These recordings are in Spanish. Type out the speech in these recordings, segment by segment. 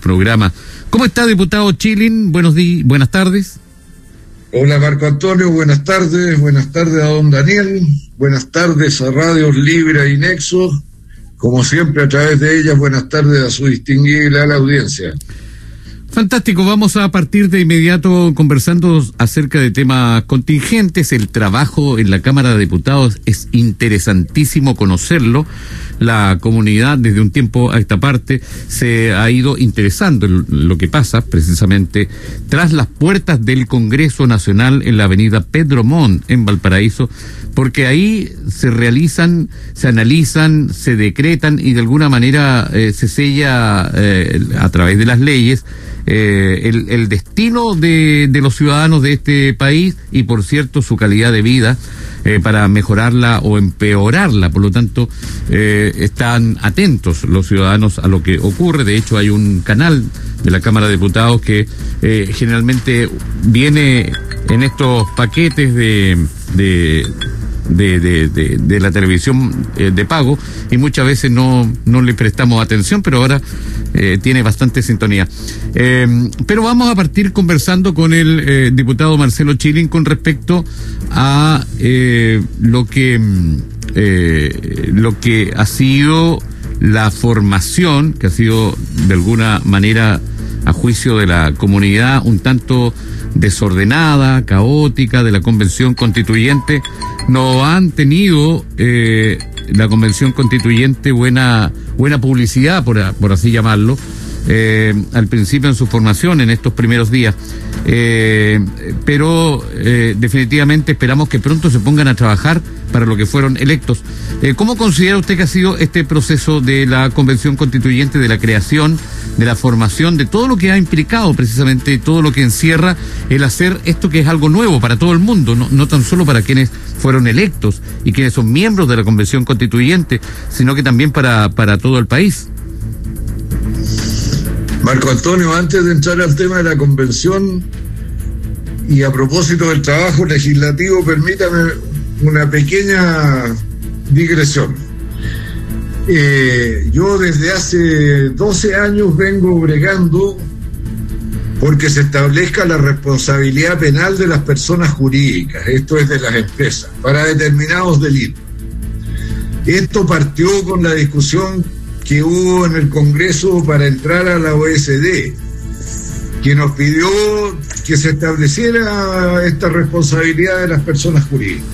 programa. ¿Cómo está, diputado Chilin? Buenos días, buenas tardes. Hola, Marco Antonio, buenas tardes. Buenas tardes a don Daniel. Buenas tardes a Radios Libre y Nexo. Como siempre, a través de ellas, buenas tardes a su distinguida audiencia. Fantástico, vamos a partir de inmediato conversando acerca de temas contingentes. El trabajo en la Cámara de Diputados es interesantísimo conocerlo. La comunidad desde un tiempo a esta parte se ha ido interesando en lo que pasa precisamente tras las puertas del Congreso Nacional en la avenida Pedro Montt en Valparaíso, porque ahí se realizan, se analizan, se decretan y de alguna manera eh, se sella eh, a través de las leyes eh, el, destino de, de, los ciudadanos de este país y, por cierto, su calidad de vida eh, para mejorarla o empeorarla. Por lo tanto, eh, están atentos los ciudadanos a lo que ocurre. De hecho, hay un canal de la Cámara de Diputados que eh, generalmente viene en estos paquetes de, de de, de, de, la televisión eh, de pago y muchas veces no, no le prestamos atención, pero ahora eh, tiene bastante sintonía. Eh, pero vamos a partir conversando con el eh, diputado Marcelo Chilin con respecto a lo que eh, lo que ha sido la formación, que ha sido de alguna manera juicio de la comunidad un tanto desordenada, caótica de la convención constituyente, no han tenido eh, la convención constituyente buena buena publicidad, por, por así llamarlo, eh, al principio en su formación, en estos primeros días. Eh, pero eh, definitivamente esperamos que pronto se pongan a trabajar para lo que fueron electos. Eh, ¿Cómo considera usted que ha sido este proceso de la convención constituyente, de la creación, de la formación, de todo lo que ha implicado precisamente, todo lo que encierra el hacer esto que es algo nuevo para todo el mundo, no, no tan solo para quienes fueron electos y quienes son miembros de la convención constituyente, sino que también para, para todo el país? Marco Antonio, antes de entrar al tema de la convención y a propósito del trabajo legislativo, permítame una pequeña digresión. Eh, yo desde hace 12 años vengo bregando porque se establezca la responsabilidad penal de las personas jurídicas, esto es de las empresas, para determinados delitos. Esto partió con la discusión que hubo en el Congreso para entrar a la OSD, que nos pidió que se estableciera esta responsabilidad de las personas jurídicas,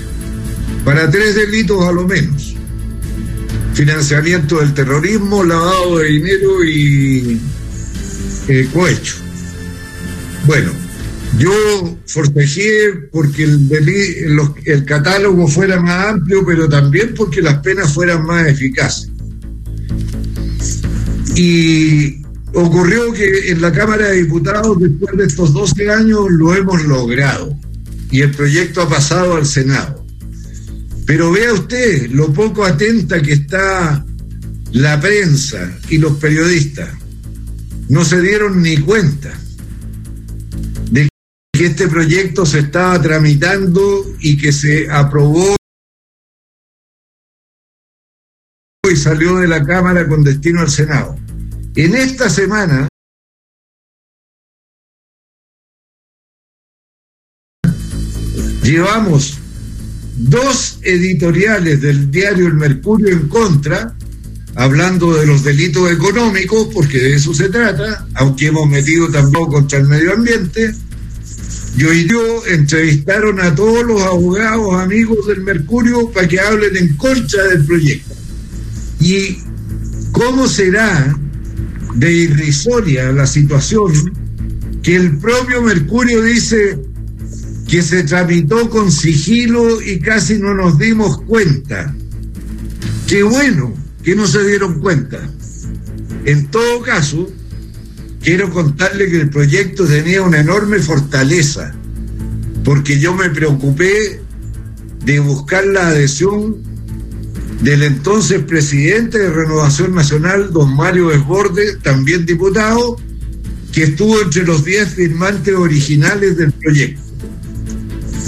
para tres delitos a lo menos. Financiamiento del terrorismo, lavado de dinero y eh, cohecho. Bueno, yo forcejé porque el, el, el catálogo fuera más amplio, pero también porque las penas fueran más eficaces. Y ocurrió que en la Cámara de Diputados, después de estos 12 años, lo hemos logrado. Y el proyecto ha pasado al Senado. Pero vea usted lo poco atenta que está la prensa y los periodistas. No se dieron ni cuenta de que este proyecto se estaba tramitando y que se aprobó salió de la Cámara con destino al Senado. En esta semana llevamos dos editoriales del diario El Mercurio en contra, hablando de los delitos económicos, porque de eso se trata, aunque hemos metido también contra el medio ambiente. Yo y yo entrevistaron a todos los abogados amigos del Mercurio para que hablen en contra del proyecto. ¿Y cómo será de irrisoria la situación que el propio Mercurio dice que se tramitó con sigilo y casi no nos dimos cuenta? Qué bueno que no se dieron cuenta. En todo caso, quiero contarle que el proyecto tenía una enorme fortaleza, porque yo me preocupé de buscar la adhesión del entonces presidente de Renovación Nacional, don Mario Desbordes, también diputado, que estuvo entre los 10 firmantes originales del proyecto.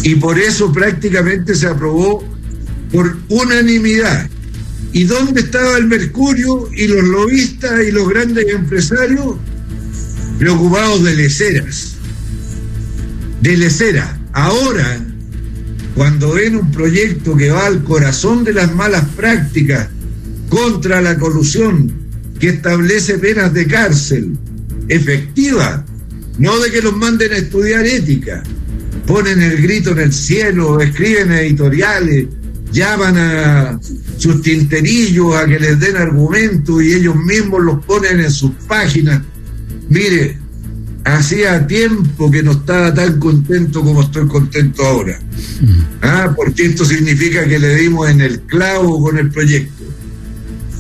Y por eso prácticamente se aprobó por unanimidad. ¿Y dónde estaba el Mercurio y los lobistas y los grandes empresarios? preocupados de leceras, de lecera. Ahora, cuando ven un proyecto que va al corazón de las malas prácticas contra la colusión, que establece penas de cárcel efectivas, no de que los manden a estudiar ética, ponen el grito en el cielo, escriben editoriales, llaman a sus tinterillos a que les den argumentos y ellos mismos los ponen en sus páginas. Mire, hacía tiempo que no estaba tan contento como estoy contento ahora. Mm. Ah, porque esto significa que le dimos en el clavo con el proyecto.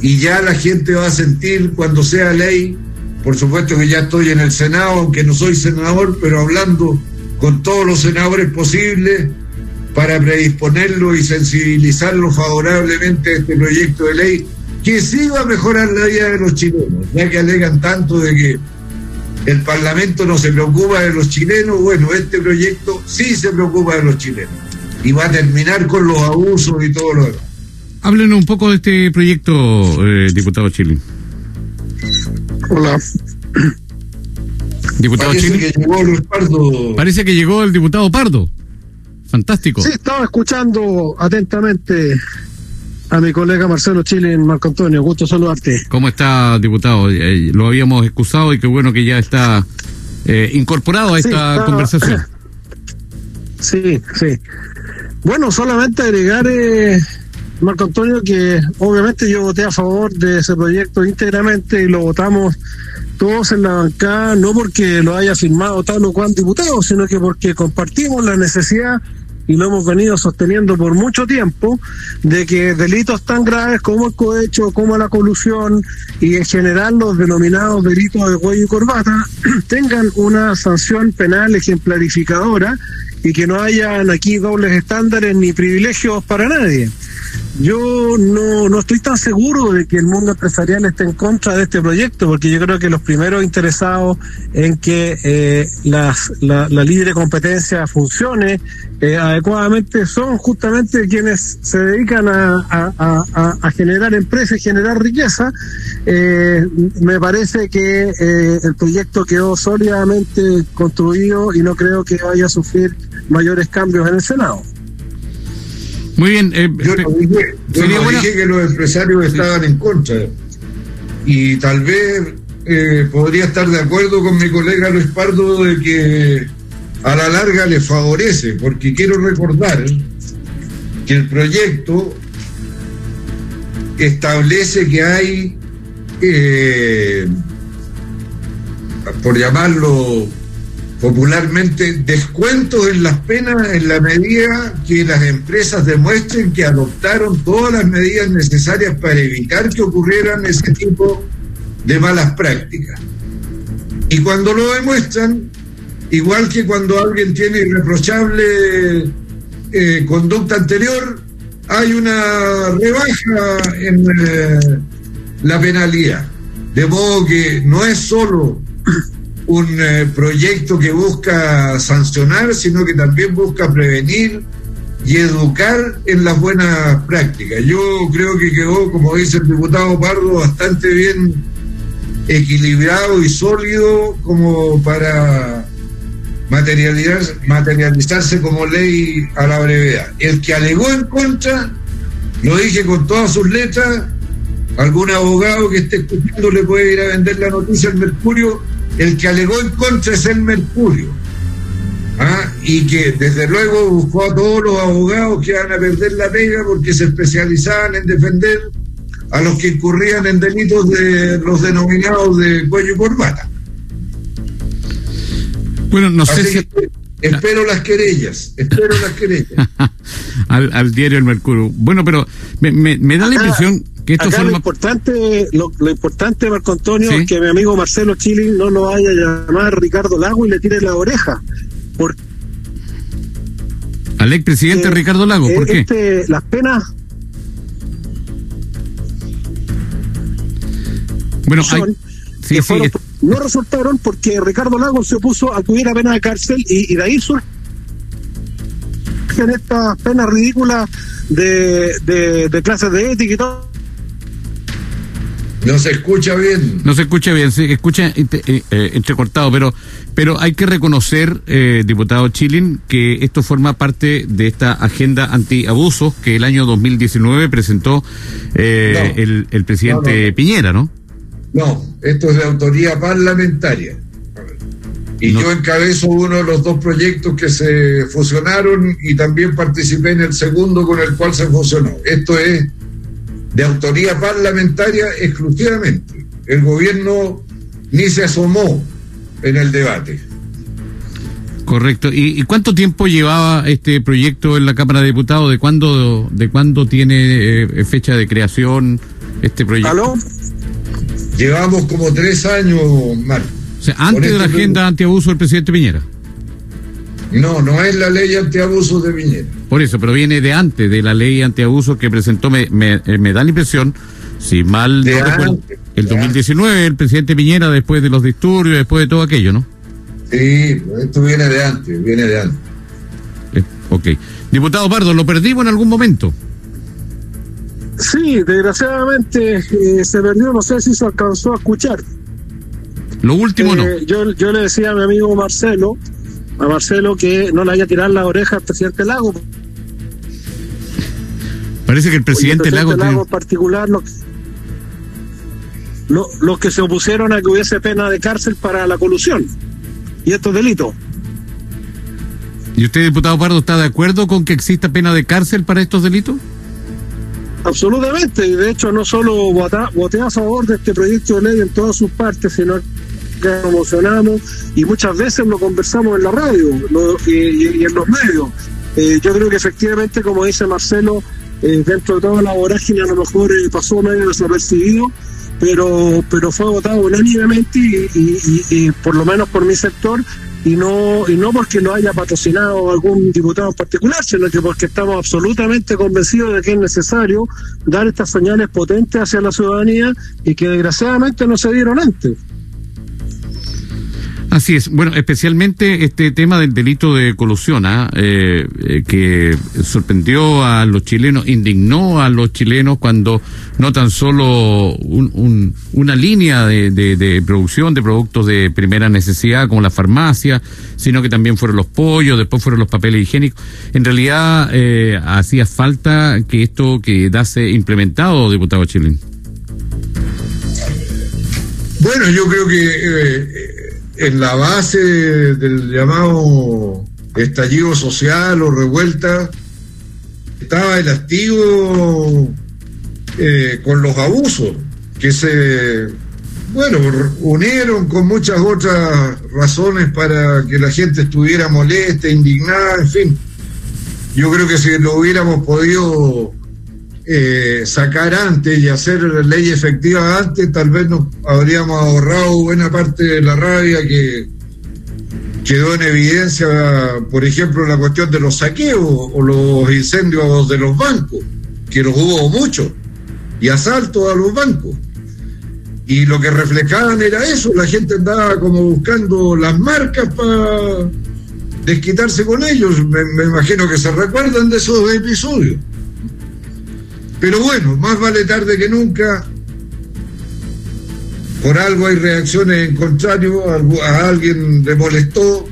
Y ya la gente va a sentir cuando sea ley, por supuesto que ya estoy en el Senado, aunque no soy senador, pero hablando con todos los senadores posibles para predisponerlo y sensibilizarlo favorablemente a este proyecto de ley que sí va a mejorar la vida de los chilenos, ya que alegan tanto de que el Parlamento no se preocupa de los chilenos, bueno, este proyecto sí se preocupa de los chilenos y va a terminar con los abusos y todo lo demás. Háblenos un poco de este proyecto, eh, diputado Chile. Hola. Diputado Parece que llegó Luis Pardo. Parece que llegó el diputado Pardo. Fantástico. Sí, estaba escuchando atentamente a mi colega Marcelo Chile en Marco Antonio. Gusto saludarte. ¿Cómo está, diputado? Eh, lo habíamos excusado y qué bueno que ya está eh, incorporado a esta conversación. Sí, sí. Bueno, solamente agregar, eh, Marco Antonio, que obviamente yo voté a favor de ese proyecto íntegramente y lo votamos todos en la bancada, no porque lo haya firmado tal o cual diputado, sino que porque compartimos la necesidad y lo hemos venido sosteniendo por mucho tiempo, de que delitos tan graves como el cohecho, como la colusión y en general los denominados delitos de cuello y corbata tengan una sanción penal ejemplarificadora y que no hayan aquí dobles estándares ni privilegios para nadie. Yo no, no estoy tan seguro de que el mundo empresarial esté en contra de este proyecto, porque yo creo que los primeros interesados en que eh, las, la, libre competencia funcione eh, adecuadamente son justamente quienes se dedican a, generar empresas y generar riqueza. Eh, me parece que el proyecto quedó sólidamente construido y no creo que vaya a sufrir mayores cambios en el Senado. Muy bien. Eh, yo no dije, que los empresarios estaban en contra. Y tal vez eh, podría estar de acuerdo con mi colega Luis Pardo de que a la larga le favorece, porque quiero recordar que el proyecto establece que hay, eh, por llamarlo popularmente descuentos en las penas en la medida que las empresas demuestren que adoptaron todas las medidas necesarias para evitar que ocurrieran ese tipo de malas prácticas. Y cuando lo demuestran, igual que cuando alguien tiene irreprochable eh, conducta anterior, hay una rebaja en eh, la penalidad. De modo que no es solo un eh, proyecto que busca sancionar, sino que también busca prevenir y educar en las buenas prácticas. Yo creo que quedó, como dice el diputado Pardo, bastante bien equilibrado y sólido como para materializar, materializarse como ley a la brevedad. El que alegó en contra, lo dije con todas sus letras, algún abogado que esté escuchando le puede ir a vender la noticia al Mercurio, el que alegó en contra es el Mercurio. ¿ah? Y que desde luego buscó a todos los abogados que van a perder la pega porque se especializaban en defender a los que incurrían en delitos de los denominados de cuello y corbata. Bueno, no sé si... espero las querellas, espero las querellas. al, diario El Mercurio. Bueno, pero me, me da la impresión lo importante, lo, importante, Marco Antonio, es que mi amigo Marcelo Chile no lo vaya a llamar Ricardo Lago y le tire la oreja. Por... Al expresidente Ricardo Lago, ¿por qué? Este, las penas. Bueno, hay... sí, sí, no resultaron porque Ricardo Lago se opuso a que hubiera pena de cárcel y, y de ahí surgen estas penas ridículas de, de, de clases de ética y todo No se escucha bien. No se escucha bien, se escucha eh, eh, entrecortado, pero, pero hay que reconocer, eh, diputado Chilin, que esto forma parte de esta agenda antiabusos que el año 2019 presentó el, el, presidente Piñera, ¿no? No, esto es de autoría parlamentaria. Y yo encabezo uno de los dos proyectos que se fusionaron y también participé en el segundo con el cual se fusionó. Esto es de autoría parlamentaria exclusivamente. El gobierno ni se asomó en el debate. Correcto. ¿Y, cuánto tiempo llevaba este proyecto en la Cámara de Diputados? ¿De cuándo, de cuándo tiene eh, fecha de creación este proyecto? ¿Aló? Llevamos como tres años, Marco. O sea, antes de la este agenda antiabuso del presidente Piñera. No, no es la ley antiabuso de Piñera. Por eso, pero viene de antes de la ley antiabuso que presentó, me, me, eh, da la impresión, si mal no recuerdo, el 2019, el presidente Piñera, después de los disturbios, después de todo aquello, ¿no? Sí, esto viene de antes, viene de antes. Eh, ok. Diputado Pardo, ¿lo perdimos en algún momento? Sí, desgraciadamente eh, se perdió, no sé si se alcanzó a escuchar. Lo último no. Yo, yo le decía a mi amigo Marcelo a Marcelo que no le haya tirado la oreja al presidente Lago. Parece que el presidente, Lago... Lago en particular, los, los que se opusieron a que hubiese pena de cárcel para la colusión y estos delitos. ¿Y usted, diputado Pardo, está de acuerdo con que exista pena de cárcel para estos delitos? Absolutamente, y de hecho no solo voté a favor de este proyecto de ley en todas sus partes, sino que promocionamos y muchas veces lo conversamos en la radio y, en los medios. Eh, yo creo que efectivamente, como dice Marcelo, eh, dentro de toda la vorágine a lo mejor eh, pasó medio desapercibido, pero, pero fue votado unánimemente y, por lo menos por mi sector y no y no porque lo haya patrocinado algún diputado en particular, sino que porque estamos absolutamente convencidos de que es necesario dar estas señales potentes hacia la ciudadanía y que desgraciadamente no se dieron antes. Así es. Bueno, especialmente este tema del delito de colusión, ¿ah? eh, eh, que sorprendió a los chilenos, indignó a los chilenos cuando no tan solo una línea de, producción de productos de primera necesidad como la farmacia, sino que también fueron los pollos, después fueron los papeles higiénicos. En realidad eh, hacía falta que esto quedase implementado, diputado chileno. Bueno, yo creo que en la base del llamado estallido social o revuelta estaba el activo eh, con los abusos que se, bueno, unieron con muchas otras razones para que la gente estuviera molesta, indignada, en fin. Yo creo que si lo hubiéramos podido eh, sacar antes y hacer ley efectiva antes, tal vez nos habríamos ahorrado buena parte de la rabia que quedó en evidencia, por ejemplo, la cuestión de los saqueos o los incendios de los bancos, que los hubo muchos, y asaltos a los bancos. Y lo que reflejaban era eso, la gente andaba como buscando las marcas para desquitarse con ellos. me imagino que se recuerdan de esos episodios. Pero bueno, más vale tarde que nunca. Por algo hay reacciones en contrario, a alguien le molestó,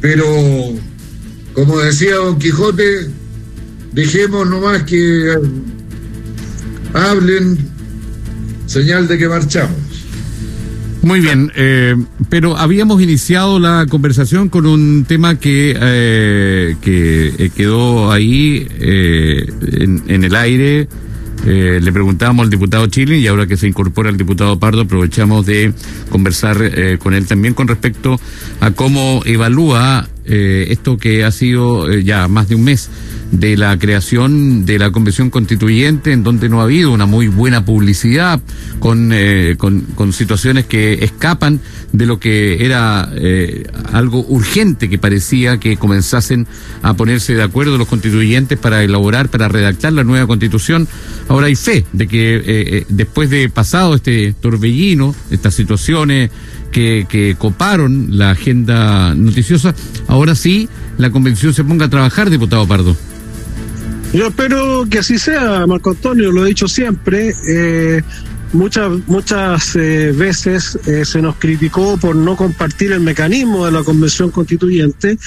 pero como decía Don Quijote, dejemos nomás que hablen, señal de que marchamos. Muy bien, eh, pero habíamos iniciado la conversación con un tema que, eh, que eh, quedó ahí en, en, el aire. le preguntábamos al diputado Chile y ahora que se incorpora el diputado Pardo aprovechamos de conversar con él también con respecto a cómo evalúa esto que ha sido ya más de un mes de la creación de la convención constituyente, en donde no ha habido una muy buena publicidad, con, eh, con, situaciones que escapan de lo que era eh, algo urgente que parecía que comenzasen a ponerse de acuerdo los constituyentes para elaborar, para redactar la nueva constitución. Ahora hay fe de que eh, después de pasado este torbellino, estas situaciones que, que coparon la agenda noticiosa, ahora sí la convención se ponga a trabajar, diputado Pardo. Yo espero que así sea, Marco Antonio, lo he dicho siempre. Eh, muchas muchas eh, veces eh, se nos criticó por no compartir el mecanismo de la convención constituyente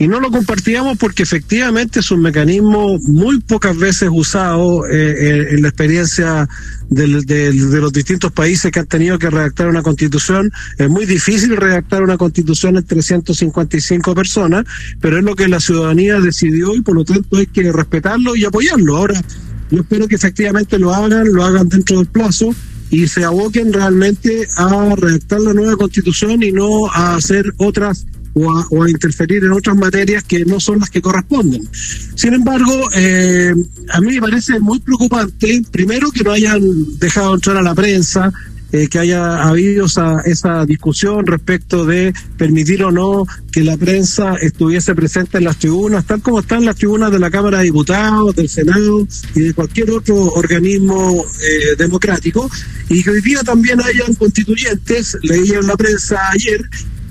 y no lo compartíamos porque efectivamente es un mecanismo muy pocas veces usado eh, en la experiencia de los distintos países que han tenido que redactar una constitución. Es muy difícil redactar una constitución en 355 personas, pero es lo que la ciudadanía decidió y por lo tanto hay que respetarlo y apoyarlo. Ahora, yo espero que efectivamente lo hagan, lo hagan dentro del plazo y se aboquen realmente a redactar la nueva constitución y no a hacer otras o a, interferir en otras materias que no son las que corresponden. Sin embargo, eh, a mí me parece muy preocupante, primero, que no hayan dejado entrar a la prensa, eh, que haya habido esa, esa discusión respecto de permitir o no que la prensa estuviese presente en las tribunas, tal como están las tribunas de la Cámara de Diputados, del Senado y de cualquier otro organismo eh, democrático, y que hoy día también hayan constituyentes, leí en la prensa ayer,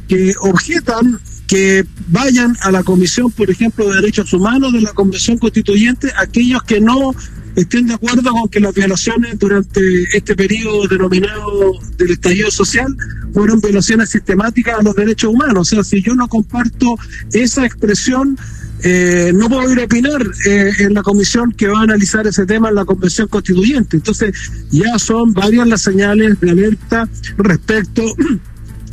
que objetan que vayan a la Comisión, por ejemplo, de Derechos Humanos de la Convención Constituyente aquellos que no estén de acuerdo con que las violaciones durante este periodo denominado del estallido social fueron violaciones sistemáticas a los derechos humanos. O sea, si yo no comparto esa expresión, eh, no puedo ir a opinar eh, en la comisión que va a analizar ese tema en la Convención Constituyente. Entonces, ya son varias las señales de alerta respecto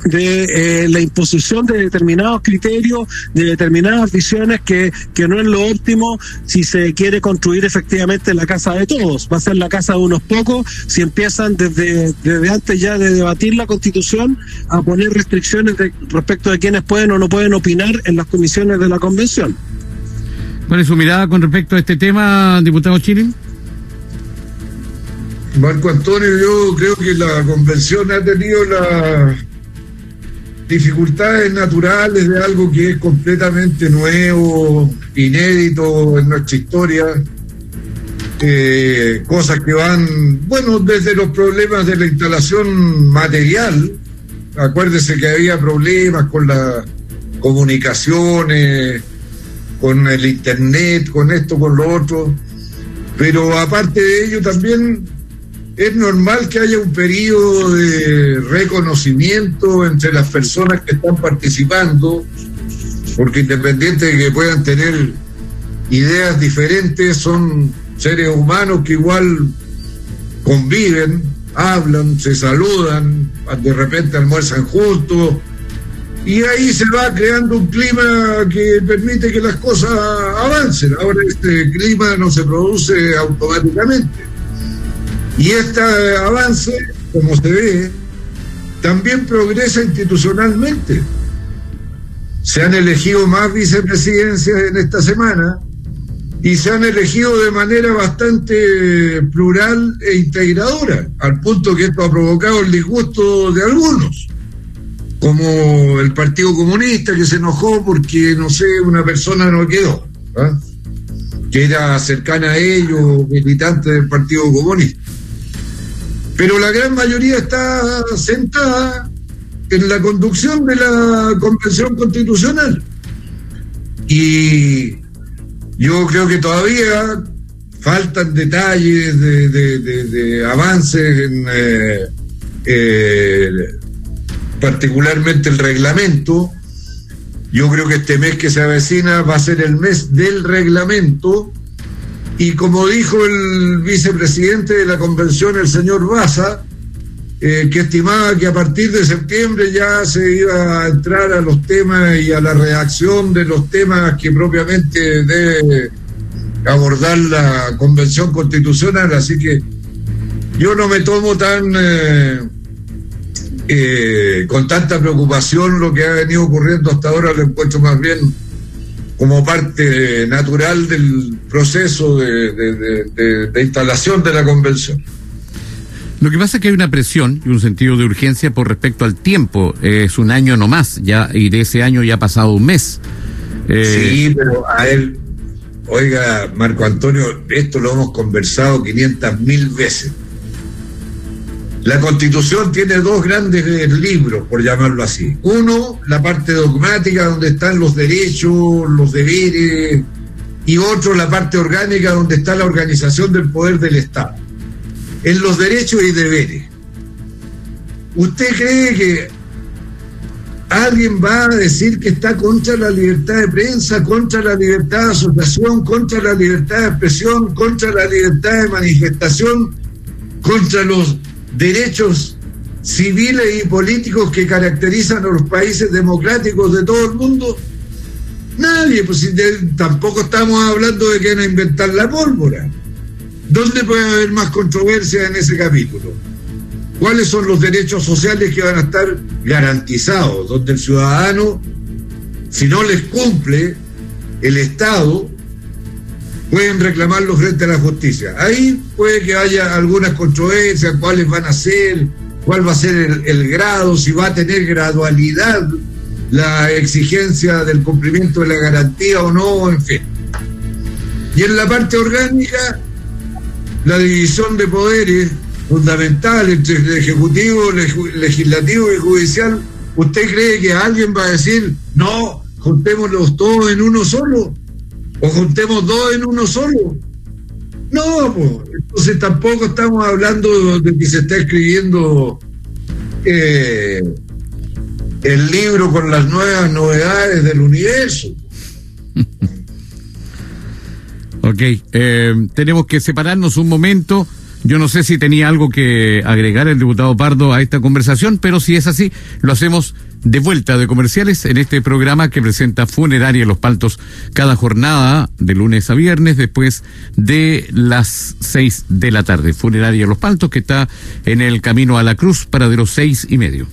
de eh, la imposición de determinados criterios, de determinadas visiones que, que no es lo óptimo si se quiere construir efectivamente la casa de todos. Va a ser la casa de unos pocos si empiezan desde, desde antes ya de debatir la constitución a poner restricciones respecto de quienes pueden o no pueden opinar en las comisiones de la convención. ¿Cuál es su mirada con respecto a este tema, diputado Chile? Marco Antonio, yo creo que la convención ha tenido la dificultades naturales de algo que es completamente nuevo, inédito en nuestra historia, eh, cosas que van, bueno, desde los problemas de la instalación material, acuérdese que había problemas con las comunicaciones, con el internet, con esto, con lo otro, pero aparte de ello también es normal que haya un periodo de reconocimiento entre las personas que están participando, porque independiente de que puedan tener ideas diferentes, son seres humanos que igual conviven, hablan, se saludan, de repente almuerzan juntos, y ahí se va creando un clima que permite que las cosas avancen. Ahora este clima no se produce automáticamente y este avance, como se ve, también progresa institucionalmente. Se han elegido más vicepresidencias en esta semana y se han elegido de manera bastante plural e integradora, al punto que esto ha provocado el disgusto de algunos, como el Partido Comunista que se enojó porque, no sé, una persona no quedó, ¿ah? que era cercana a ellos, militante del Partido Comunista pero la gran mayoría está sentada en la conducción de la Convención Constitucional. Y yo creo que todavía faltan detalles de, avances en eh, eh, particularmente el reglamento. Yo creo que este mes que se avecina va a ser el mes del reglamento y como dijo el vicepresidente de la convención, el señor Baza, eh, que estimaba que a partir de septiembre ya se iba a entrar a los temas y a la redacción de los temas que propiamente debe abordar la convención constitucional. Así que yo no me tomo tan eh, eh, con tanta preocupación lo que ha venido ocurriendo hasta ahora, lo encuentro más bien como parte natural del proceso de, instalación de la convención. Lo que pasa es que hay una presión y un sentido de urgencia por respecto al tiempo. Es un año no más, ya, y de ese año ya ha pasado un mes. Eh, sí, pero a él, oiga, Marco Antonio, esto lo hemos conversado 500 mil veces. La Constitución tiene dos grandes libros, por llamarlo así. Uno, la parte dogmática, donde están los derechos, los deberes, y otro, la parte orgánica, donde está la organización del poder del Estado. en los derechos y deberes. ¿Usted cree que alguien va a decir que está contra la libertad de prensa, contra la libertad de asociación, contra la libertad de expresión, contra la libertad de manifestación, contra los derechos civiles y políticos que caracterizan a los países democráticos de todo el mundo? Nadie, pues tampoco estamos hablando de que van a inventar la pólvora. ¿Dónde puede haber más controversia en ese capítulo? ¿Cuáles son los derechos sociales que van a estar garantizados? Donde el ciudadano, si no les cumple el Estado, pueden reclamarlo frente a la justicia. Ahí puede que haya algunas controversias, cuáles van a ser, cuál va a ser el, el grado, si va a tener gradualidad la exigencia del cumplimiento de la garantía o no, en fin. Y en la parte orgánica, la división de poderes fundamental entre el Ejecutivo, Legislativo y Judicial, ¿usted cree que alguien va a decir, no, juntémoslos todos en uno solo? ¿O juntemos dos en uno solo? No, pues, entonces tampoco estamos hablando de que se está escribiendo eh, el libro con las nuevas novedades del universo. ok, eh, tenemos que separarnos un momento. Yo no sé si tenía algo que agregar el diputado Pardo a esta conversación, pero si es así, lo hacemos de vuelta de comerciales en este programa que presenta Funeraria Los Paltos cada jornada de lunes a viernes después de las seis de la tarde. Funeraria Los Paltos que está en el camino a la cruz para de los seis y medio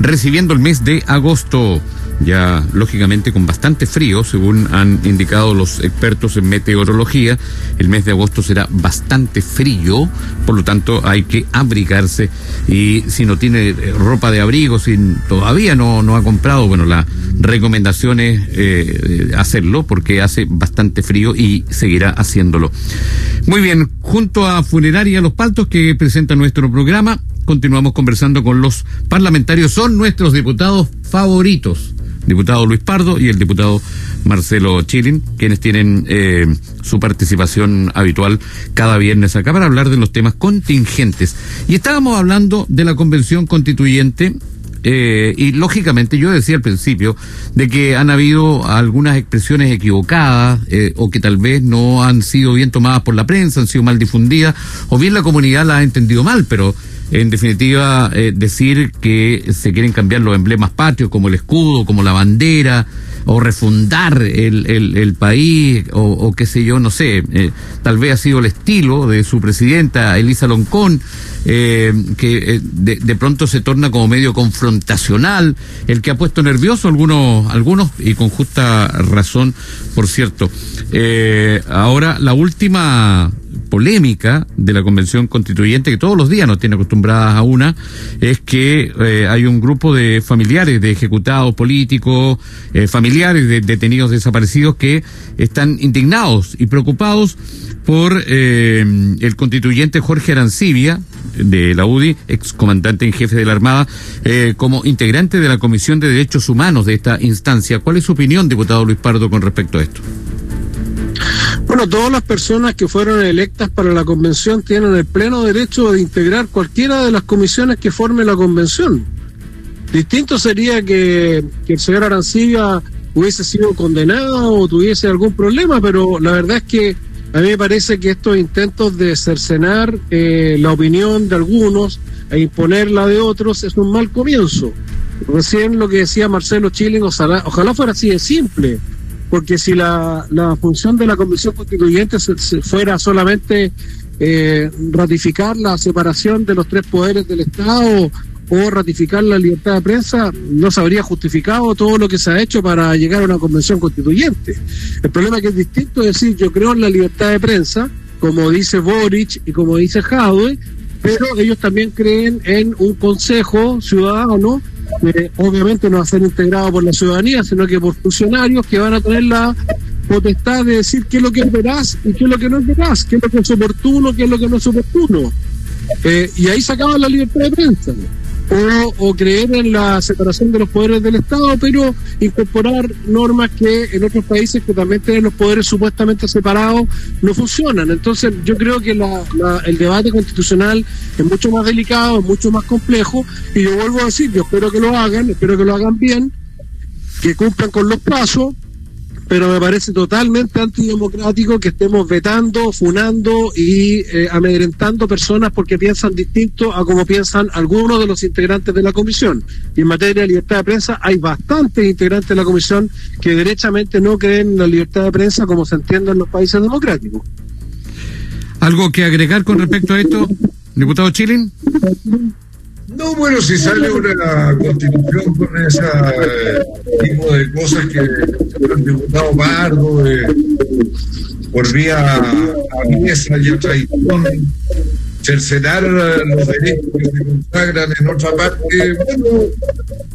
recibiendo el mes de agosto ya lógicamente con bastante frío, según han indicado los expertos en meteorología. El mes de agosto será bastante frío, por lo tanto hay que abrigarse y si no tiene eh, ropa de abrigo, si todavía no, no ha comprado, bueno, la recomendación es eh, hacerlo porque hace bastante frío y seguirá haciéndolo. Muy bien, junto a Funeraria Los Paltos que presenta nuestro programa, continuamos conversando con los parlamentarios, son nuestros diputados favoritos diputado Luis Pardo y el diputado Marcelo Chilin, quienes tienen eh, su participación habitual cada viernes acá para hablar de los temas contingentes. Y estábamos hablando de la convención constituyente. Eh, y lógicamente yo decía al principio de que han habido algunas expresiones equivocadas eh, o que tal vez no han sido bien tomadas por la prensa, han sido mal difundidas o bien la comunidad la ha entendido mal, pero en definitiva, eh, decir que se quieren cambiar los emblemas patrios como el escudo, como la bandera, o refundar el, el, país, o, qué sé yo, no sé, eh, tal vez ha sido el estilo de su presidenta, Elisa Loncón, eh, que de, de, pronto se torna como medio confrontacional, el que ha puesto nervioso algunos, algunos y con justa razón, por cierto. ahora, la última polémica de la Convención Constituyente, que todos los días nos tiene acostumbradas a una, es que eh, hay un grupo de familiares de ejecutados políticos, eh, familiares de detenidos desaparecidos que están indignados y preocupados por eh, el constituyente Jorge Arancibia, de la UDI, ex comandante en jefe de la Armada, como integrante de la Comisión de Derechos Humanos de esta instancia. ¿Cuál es su opinión, diputado Luis Pardo, con respecto a esto? Bueno, todas las personas que fueron electas para la convención tienen el pleno derecho de integrar cualquiera de las comisiones que forme la convención. Distinto sería que, el señor Arancibia hubiese sido condenado o tuviese algún problema, pero la verdad es que a mí me parece que estos intentos de cercenar eh, la opinión de algunos e imponer la de otros es un mal comienzo. Recién lo que decía Marcelo Chilling, ojalá fuera así de simple porque si la, función de la Convención Constituyente se, fuera solamente eh, ratificar la separación de los tres poderes del Estado o ratificar la libertad de prensa, no se habría justificado todo lo que se ha hecho para llegar a una convención constituyente. El problema es que es distinto decir, yo creo en la libertad de prensa, como dice Boric y como dice Jadwe, pero ellos también creen en un consejo ciudadano obviamente no va a ser integrado por la ciudadanía, sino que por funcionarios que van a tener la potestad de decir qué es lo que es veraz y qué es lo que no es qué es lo que es oportuno, qué es lo que no es oportuno. Eh, y ahí se acaba la libertad de prensa. O, creer en la separación de los poderes del Estado, pero incorporar normas que en otros países que también tienen los poderes supuestamente separados no funcionan. Entonces yo creo que el debate constitucional es mucho más delicado, es mucho más complejo y yo vuelvo a decir, yo espero que lo hagan, espero que lo hagan bien, que cumplan con los plazos pero me parece totalmente antidemocrático que estemos vetando, funando y eh, amedrentando personas porque piensan distinto a como piensan algunos de los integrantes de la comisión. Y en materia de libertad de prensa hay bastantes integrantes de la comisión que derechamente no creen en la libertad de prensa como se entiende en los países democráticos. ¿Algo que agregar con respecto a esto, diputado Chilin? No, bueno, si sale una constitución con ese eh, tipo de cosas que el diputado Bardo por vía mesa y a traición cercenar los derechos que se consagran en otra parte, bueno,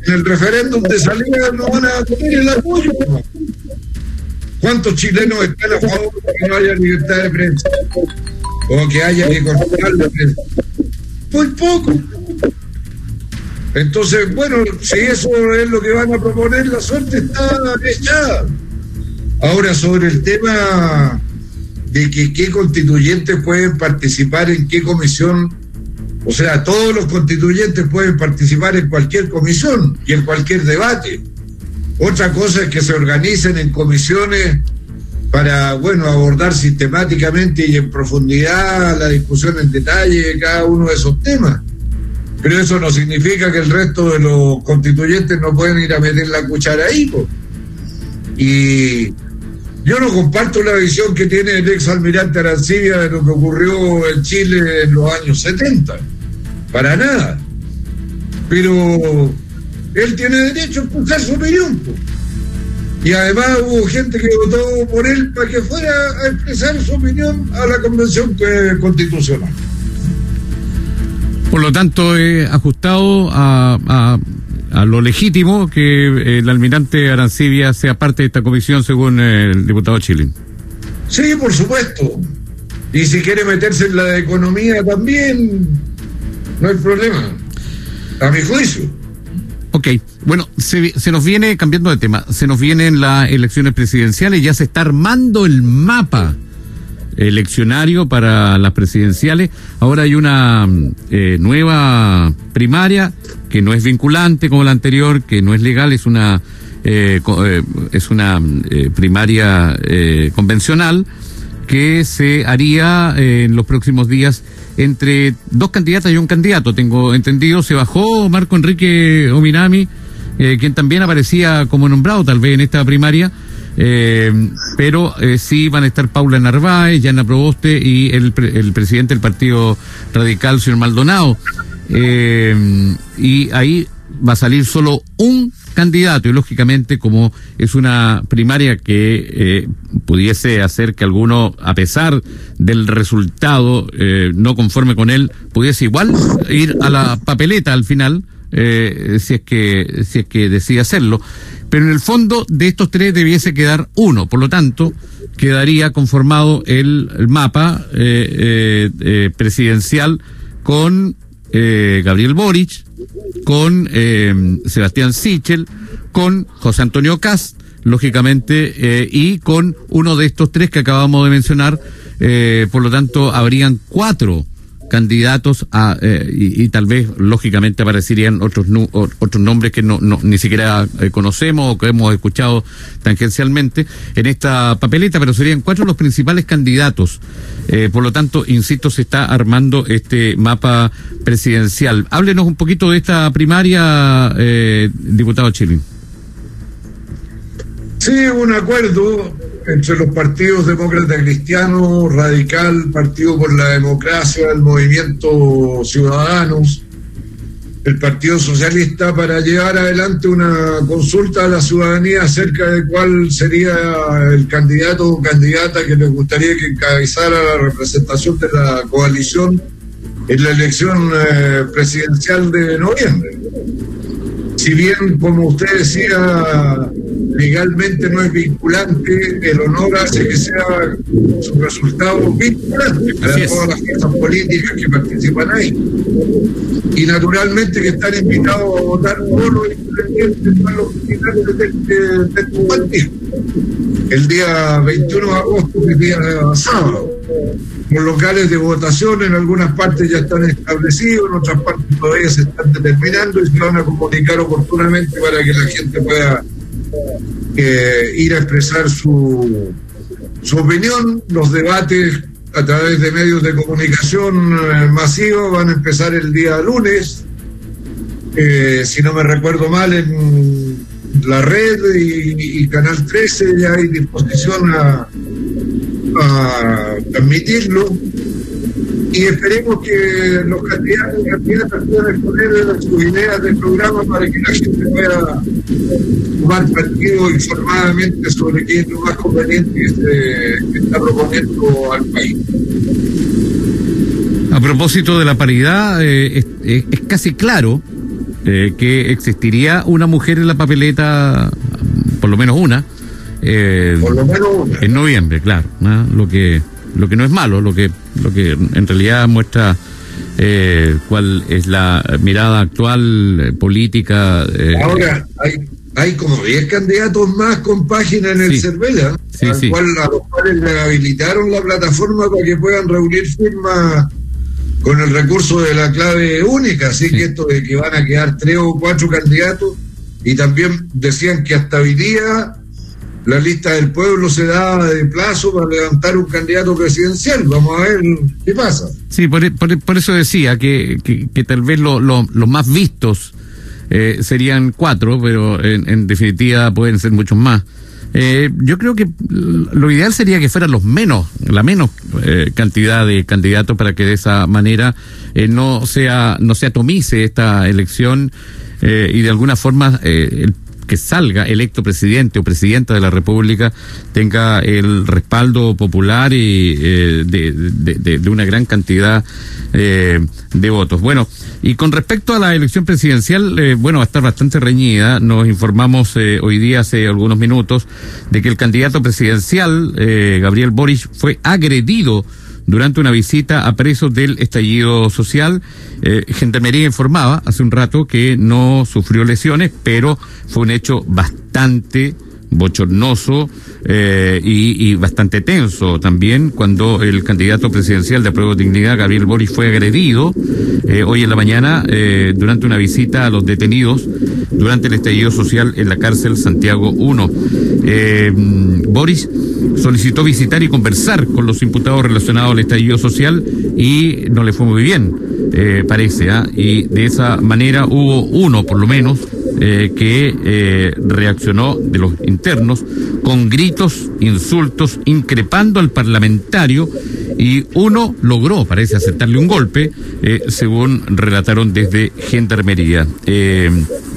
en el referéndum de salida no van a tener el apoyo. ¿Cuántos chilenos están a favor de que no haya libertad de prensa? O que haya que controlar la prensa. Muy poco. Entonces, bueno, si eso es lo que van a proponer, la suerte está echada. Ahora, sobre el tema de que qué constituyentes pueden participar en qué comisión, o sea, todos los constituyentes pueden participar en cualquier comisión y en cualquier debate. Otra cosa es que se organicen en comisiones para, bueno, abordar sistemáticamente y en profundidad la discusión en detalle de cada uno de esos temas pero eso no significa que el resto de los constituyentes no pueden ir a meter la cuchara ahí. Y yo no comparto la visión que tiene el ex almirante Arancibia de lo que ocurrió en Chile en los años 70. Para nada. Pero él tiene derecho a expresar su opinión. Y además hubo gente que votó por él para que fuera a expresar su opinión a la Convención Constitucional. Por lo tanto, he ajustado a, a, lo legítimo que el almirante Arancibia sea parte de esta comisión, según el diputado Chilin. Sí, por supuesto. Y si quiere meterse en la economía también, no hay problema. A mi juicio. Ok, bueno, se, se, nos viene, cambiando de tema, se nos vienen las elecciones presidenciales, ya se está armando el mapa eleccionario para las presidenciales. Ahora hay una eh, nueva primaria que no es vinculante como la anterior, que no es legal, es una eh, eh, es una primaria convencional que se haría en los próximos días entre dos candidatas y un candidato. Tengo entendido, se bajó Marco Enrique Ominami, quien también aparecía como nombrado tal vez en esta primaria eh, pero eh, sí van a estar Paula Narváez, Yana Proboste y el, el presidente del Partido Radical, señor Maldonado. Eh, y ahí va a salir solo un candidato y lógicamente como es una primaria que eh, pudiese hacer que alguno, a pesar del resultado eh, no conforme con él, pudiese igual ir a la papeleta al final, eh, si es que si es que decide hacerlo. Pero en el fondo de estos tres debiese quedar uno, por lo tanto quedaría conformado el, mapa eh, eh, presidencial con Gabriel Boric, con Sebastián Sichel, con José Antonio Cast, lógicamente, y con uno de estos tres que acabamos de mencionar. por lo tanto, habrían cuatro candidatos a, eh, y, tal vez lógicamente aparecerían otros otros nombres que no, ni siquiera eh, conocemos o que hemos escuchado tangencialmente en esta papeleta, pero serían cuatro los principales candidatos. Eh, por lo tanto, insisto, se está armando este mapa presidencial. Háblenos un poquito de esta primaria, diputado Chilin. Sí, un acuerdo entre los partidos demócrata cristiano, radical, Partido por la Democracia, el Movimiento Ciudadanos, el Partido Socialista para llevar adelante una consulta a la ciudadanía acerca de cuál sería el candidato o candidata que les gustaría que encabezara la representación de la coalición en la elección eh, presidencial de noviembre. Si bien, como usted decía, legalmente no es vinculante, el honor hace que sea su resultado vinculante para todas las fuerzas políticas que participan ahí. y naturalmente que están invitados a votar por los independientes para los militares de, este partido. El día 21 de agosto, el día sábado. Los locales de votación en algunas partes ya están establecidos, en otras partes todavía se están determinando y se van a comunicar oportunamente para que la gente pueda eh, ir a expresar su, opinión. Los debates a través de medios de comunicación eh, masivos van a empezar el día lunes. Eh, si no me recuerdo mal, en la red y, Canal 13 ya hay disposición a, a transmitirlo y esperemos que los candidatos y candidatas puedan exponer sus ideas del programa para que la gente pueda tomar partido informadamente sobre qué es lo más conveniente que está proponiendo al país. A propósito de la paridad, eh, es, casi claro eh, que existiría una mujer en la papeleta, por lo menos una, eh, por lo menos una. en noviembre, claro, lo que lo que no es malo, lo que, lo que en realidad muestra eh, cuál es la mirada actual eh, política. Ahora, hay, hay como 10 candidatos más con página en el Cervela, Cual, a los cuales le habilitaron la plataforma para que puedan reunir firmas con el recurso de la clave única, así que esto de que van a quedar tres o cuatro candidatos, y también decían que hasta hoy día la lista del pueblo se daba de plazo para levantar un candidato presidencial. Vamos a ver qué pasa. Sí, por, eso decía que, que, tal vez los más vistos eh, serían cuatro, pero en, definitiva pueden ser muchos más. Eh, yo creo que lo ideal sería que fueran los menos, la menos eh, cantidad de candidatos para que de esa manera no sea no se atomice esta elección y de alguna forma el que salga electo presidente o presidenta de la República tenga el respaldo popular y eh, de, una gran cantidad eh, de votos. Bueno, y con respecto a la elección presidencial, eh, bueno, va a estar bastante reñida. Nos informamos hoy día, hace algunos minutos, de que el candidato presidencial, Gabriel Boric, fue agredido durante una visita a presos del estallido social. Eh, Gendarmería informaba hace un rato que no sufrió lesiones, pero fue un hecho bastante bochornoso eh, y, bastante tenso también cuando el candidato presidencial de Prueba de Dignidad, Gabriel Boris, fue agredido eh, hoy en la mañana eh, durante una visita a los detenidos durante el estallido social en la cárcel Santiago 1. Boris solicitó visitar y conversar con los imputados relacionados al estallido social y no le fue muy bien, parece, ¿ah? y de esa manera hubo uno, por lo menos, eh, que eh, reaccionó de los internos con gritos, insultos, increpando al parlamentario y uno logró, parece, aceptarle un golpe, eh, según relataron desde Gendarmería.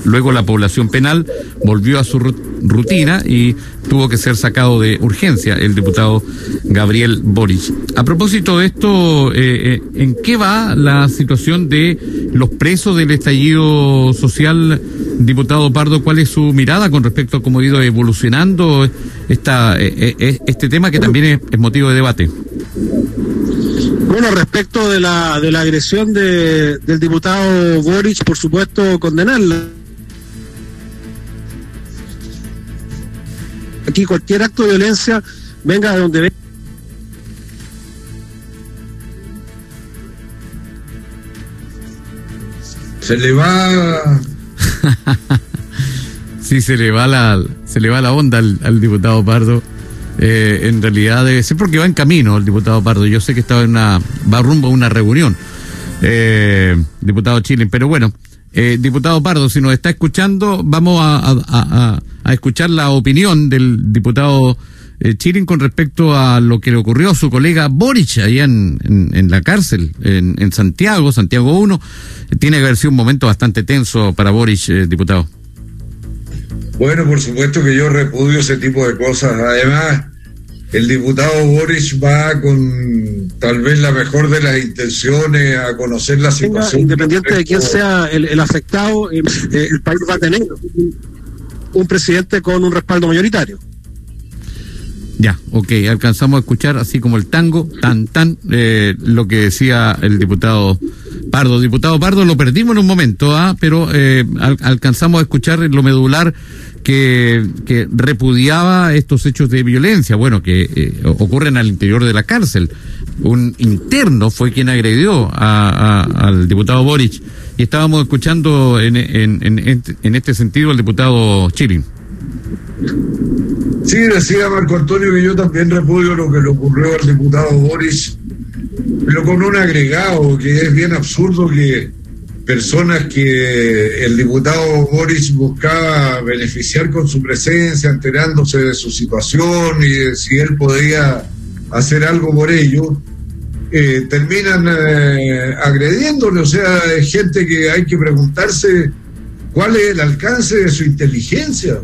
Luego la población penal volvió a su rutina y tuvo que ser sacado de urgencia el diputado Gabriel Boric. A propósito de esto, ¿en qué va la situación de los presos del estallido social Diputado Pardo, ¿cuál es su mirada con respecto a cómo ha ido evolucionando esta, eh, eh, eh, este tema que también es, motivo de debate? Bueno, respecto de la, de la agresión de, del diputado Boric, por supuesto, condenarla. Aquí cualquier acto de violencia venga de donde venga. Se le va sí, se le va la, se le va la onda al, diputado Pardo. Eh, en realidad debe ser porque va en camino el diputado Pardo. Yo sé que estaba en una, va rumbo a una reunión, eh, diputado Chile, pero bueno, eh, diputado Pardo, si nos está escuchando, vamos a, escuchar la opinión del diputado eh, con respecto a lo que le ocurrió a su colega Boric allá en, en, la cárcel, en, en, Santiago, Santiago 1. Tiene que haber sido un momento bastante tenso para Boric, eh, diputado. Bueno, por supuesto que yo repudio ese tipo de cosas. Además, el diputado Boric va con tal vez la mejor de las intenciones a conocer la situación. independiente de quién sea el, afectado, eh, el país va a tener un presidente con un respaldo mayoritario. Ya, ok, alcanzamos a escuchar así como el tango, tan, tan, eh, lo que decía el diputado Pardo, diputado Pardo, lo perdimos en un momento, ¿ah? pero eh, alcanzamos a escuchar lo medular que, repudiaba estos hechos de violencia, bueno, que eh, ocurren al interior de la cárcel. Un interno fue quien agredió a, al diputado Boric y estábamos escuchando en, en, en, este sentido al diputado Chirin. Sí, decía Marco Antonio que yo también repudio lo que le ocurrió al diputado Boris, pero con un agregado que es bien absurdo que personas que el diputado Boris buscaba beneficiar con su presencia, enterándose de su situación y de si él podía hacer algo por ello, eh, terminan eh, agrediéndole. O sea, es gente que hay que preguntarse cuál es el alcance de su inteligencia.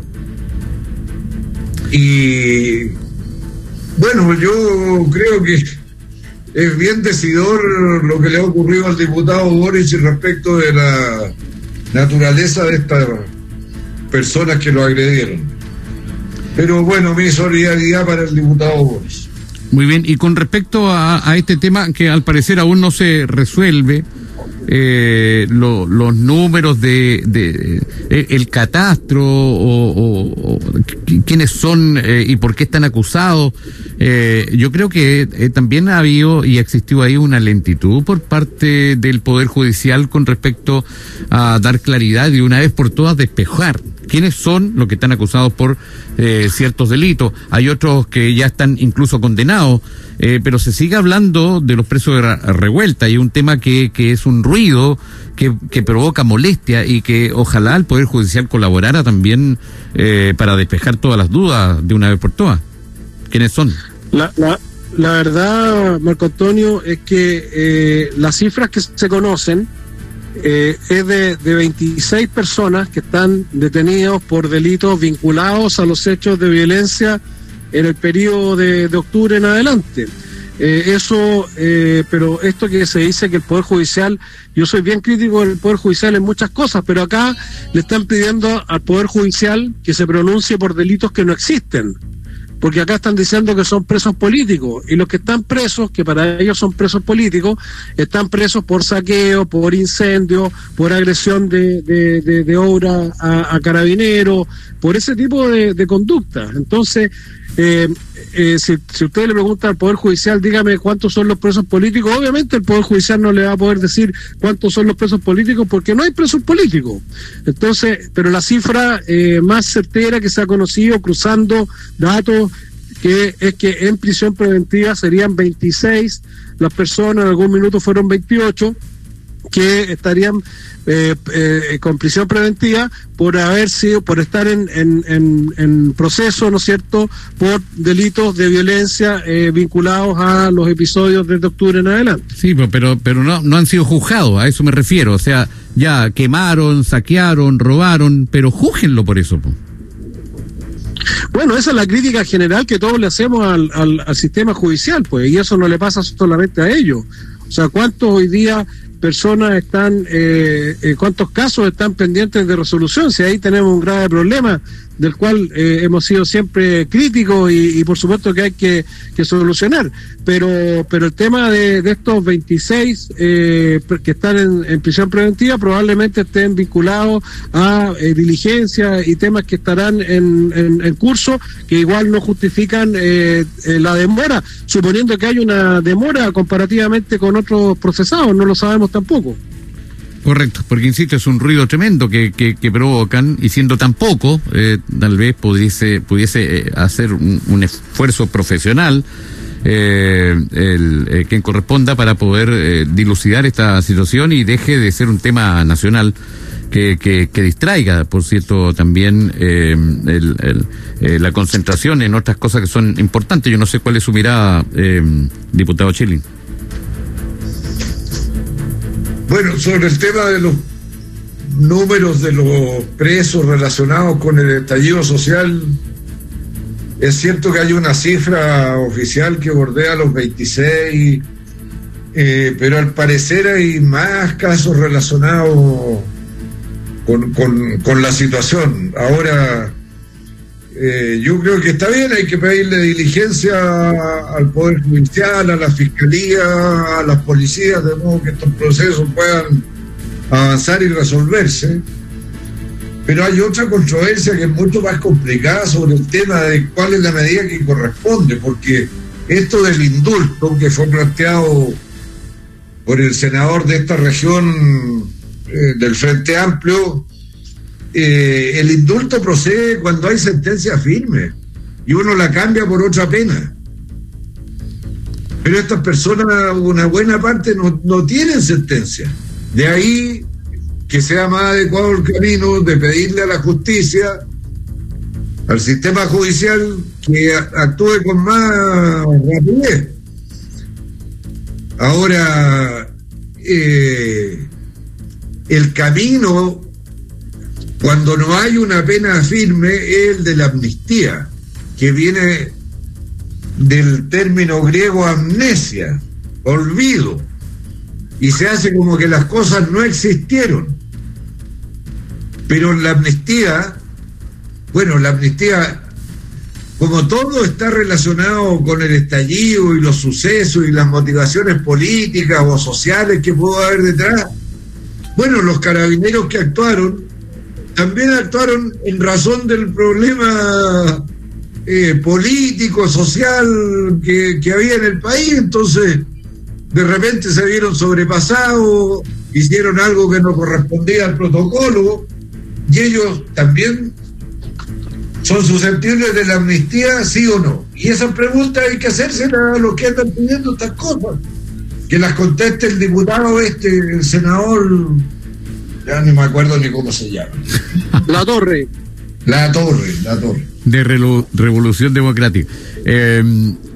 Y bueno, yo creo que es bien decidor lo que le ha ocurrido al diputado Boris respecto de la naturaleza de estas personas que lo agredieron. Pero bueno, mi solidaridad para el diputado Boris. Muy bien, y con respecto a, a este tema que al parecer aún no se resuelve, eh, los números de, eh, el catastro o, quiénes son eh, y por qué están acusados. Yo creo que también ha habido y existió ahí una lentitud por parte del Poder Judicial con respecto a dar claridad y una vez por todas despejar quiénes son los que están acusados por ciertos delitos. Hay otros que ya están incluso condenados. Eh, pero se sigue hablando de los presos de revuelta y un tema que, que es un ruido que, que, provoca molestia y que ojalá el Poder Judicial colaborara también eh, para despejar todas las dudas de una vez por todas. ¿Quiénes son? La, la, la verdad, Marco Antonio, es que eh, las cifras que se conocen eh, es de, de 26 personas que están detenidos por delitos vinculados a los hechos de violencia en el periodo de, octubre en adelante. Eh, eso, eh, pero esto que se dice que el Poder Judicial, yo soy bien crítico del Poder Judicial en muchas cosas, pero acá le están pidiendo al Poder Judicial que se pronuncie por delitos que no existen porque acá están diciendo que son presos políticos y los que están presos, que para ellos son presos políticos, están presos por saqueo, por incendio, por agresión de, de, obra a, carabineros, por ese tipo de, conducta. Entonces, eh, eh, si, si usted le pregunta al Poder Judicial, dígame cuántos son los presos políticos, obviamente el Poder Judicial no le va a poder decir cuántos son los presos políticos porque no hay presos políticos. Entonces, pero la cifra eh, más certera que se ha conocido cruzando datos que es que en prisión preventiva serían 26 las personas, en algún minuto fueron 28 que estarían eh, eh, con prisión preventiva por haber sido, por estar en, en, en, proceso, ¿no es cierto?, por delitos de violencia eh, vinculados a los episodios de octubre en adelante. Sí, pero, pero no, no han sido juzgados, a eso me refiero. O sea, ya quemaron, saquearon, robaron, pero júgenlo por eso. Bueno, esa es la crítica general que todos le hacemos al, al, al, sistema judicial, pues, y eso no le pasa solamente a ellos. O sea, ¿cuántos hoy día personas están, eh, eh, cuántos casos están pendientes de resolución, si ahí tenemos un grave problema del cual eh, hemos sido siempre críticos y, por supuesto que hay que, solucionar. Pero, pero el tema de, estos 26 que están en, prisión preventiva probablemente estén vinculados a diligencias y temas que estarán en, en, curso que igual no justifican la demora, suponiendo que hay una demora comparativamente con otros procesados, no lo sabemos tampoco. Correcto, porque insisto, es un ruido tremendo que, que, provocan y siendo tan poco, eh, tal vez pudiese, pudiese eh, hacer un, esfuerzo profesional eh, el, quien corresponda para poder dilucidar esta situación y deje de ser un tema nacional que, que, distraiga, por cierto, también la concentración en otras cosas que son importantes. Yo no sé cuál es su mirada, diputado Chilling. Bueno, sobre el tema de los números de los presos relacionados con el estallido social, es cierto que hay una cifra oficial que bordea los 26, eh, pero al parecer hay más casos relacionados con, con, la situación. Ahora, eh, yo creo que está bien, hay que pedirle diligencia al Poder Judicial, a la Fiscalía, a las policías, de modo que estos procesos puedan avanzar y resolverse. Pero hay otra controversia que es mucho más complicada sobre el tema de cuál es la medida que corresponde, porque esto del indulto que fue planteado por el senador de esta región eh, del Frente Amplio, eh, el indulto procede cuando hay sentencia firme y uno la cambia por otra pena. Pero estas personas, una buena parte, no, no tienen sentencia. De ahí que sea más adecuado el camino de pedirle a la justicia, al sistema judicial, que actúe con más rapidez. Ahora, eh, el camino cuando no hay una pena firme es el de la amnistía, que viene del término griego amnesia, olvido, y se hace como que las cosas no existieron. Pero la amnistía, bueno, la amnistía, como todo está relacionado con el estallido y los sucesos y las motivaciones políticas o sociales que pudo haber detrás, bueno, los carabineros que actuaron también actuaron en razón del problema eh, político, social que, que había en el país, entonces de repente se vieron sobrepasados, hicieron algo que no correspondía al protocolo, y ellos también son susceptibles de la amnistía, sí o no. Y esa pregunta hay que hacerse a los que están pidiendo estas cosas. Que las conteste el diputado este, el senador ya ni me acuerdo ni cómo se llama. La Torre. La Torre, la Torre. De Revolución Democrática. Eh,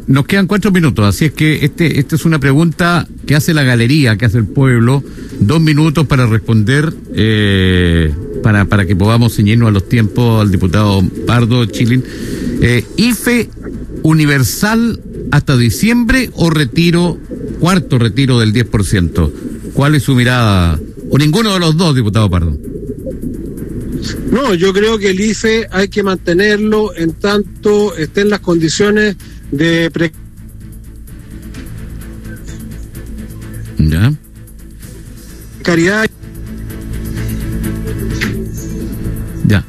nos quedan cuatro minutos, así es que este, esta es una pregunta que hace la galería, que hace el pueblo. Dos minutos para responder, eh, para, para que podamos ceñirnos a los tiempos al diputado Pardo Chilin. Eh, IFE universal hasta diciembre o retiro, cuarto retiro del 10%. ¿Cuál es su mirada, o ninguno de los dos, diputado Pardo. No, yo creo que el IFE hay que mantenerlo en tanto estén las condiciones de pre ¿Ya? precariedad. Ya.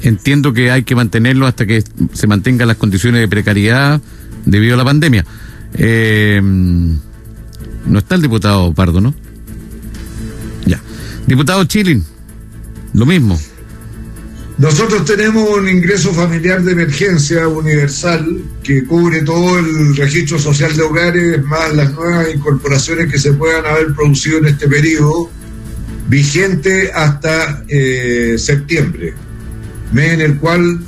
Entiendo que hay que mantenerlo hasta que se mantengan las condiciones de precariedad debido a la pandemia. Eh, no está el diputado Pardo, ¿no? Diputado Chilin, lo mismo. Nosotros tenemos un ingreso familiar de emergencia universal que cubre todo el registro social de hogares, más las nuevas incorporaciones que se puedan haber producido en este periodo, vigente hasta eh, septiembre, mes en el cual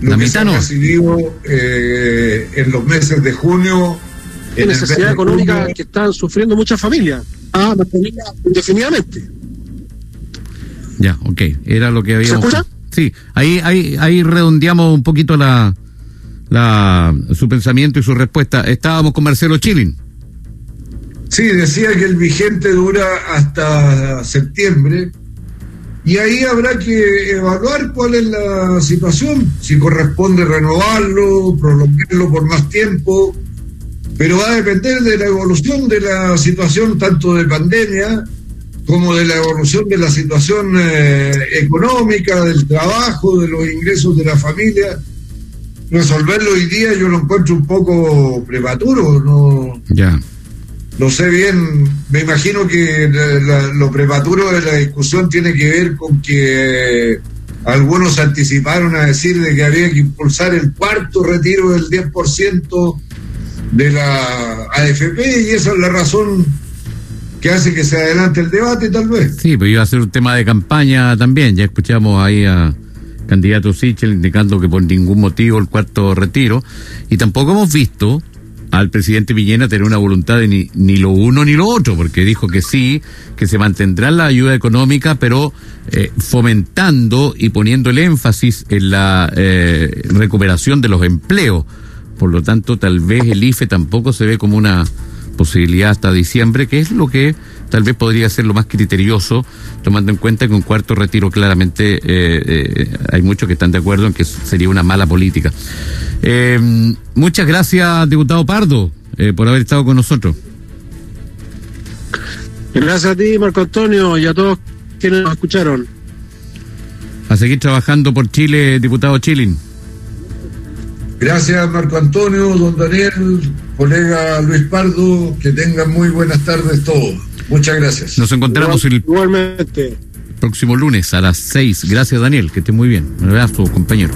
lo que se ha recibido eh, en los meses de junio. En necesidad económica que están sufriendo muchas familias. Ah, indefinidamente. Ya, ok. Era lo que habíamos. ¿Se Sí, ahí, ahí, ahí redondeamos un poquito la, la, su pensamiento y su respuesta. Estábamos con Marcelo Chilin. Sí, decía que el vigente dura hasta septiembre y ahí habrá que evaluar cuál es la situación, si corresponde renovarlo, prolongarlo por más tiempo, pero va a depender de la evolución de la situación tanto de pandemia como de la evolución de la situación eh, económica, del trabajo, de los ingresos de la familia. Resolverlo hoy día yo lo encuentro un poco prematuro, no, ya. no sé bien, me imagino que lo prematuro de la discusión tiene que ver con que algunos anticiparon a decir de que había que impulsar el cuarto retiro del 10% de la AFP y esa es la razón que hace que se adelante el debate, tal vez. Sí, pues iba a ser un tema de campaña también. Ya escuchamos ahí a candidato Sichel indicando que por ningún motivo el cuarto retiro. Y tampoco hemos visto al presidente Villena tener una voluntad de ni, ni lo uno ni lo otro, porque dijo que sí, que se mantendrá la ayuda económica, pero eh, fomentando y poniendo el énfasis en la eh, recuperación de los empleos. Por lo tanto, tal vez el IFE tampoco se ve como una posibilidad hasta diciembre, que es lo que tal vez podría ser lo más criterioso, tomando en cuenta que un cuarto retiro claramente eh, eh, hay muchos que están de acuerdo en que sería una mala política. Eh, muchas gracias, diputado Pardo, por haber estado con nosotros. Gracias a ti, Marco Antonio, y a todos quienes nos escucharon. A seguir trabajando por Chile, diputado Chilin. Gracias, Marco Antonio, don Daniel, colega Luis Pardo, que tengan muy buenas tardes todos. Muchas gracias. Nos encontramos el próximo lunes a las seis. Gracias, Daniel, que esté muy bien. Un abrazo, compañero.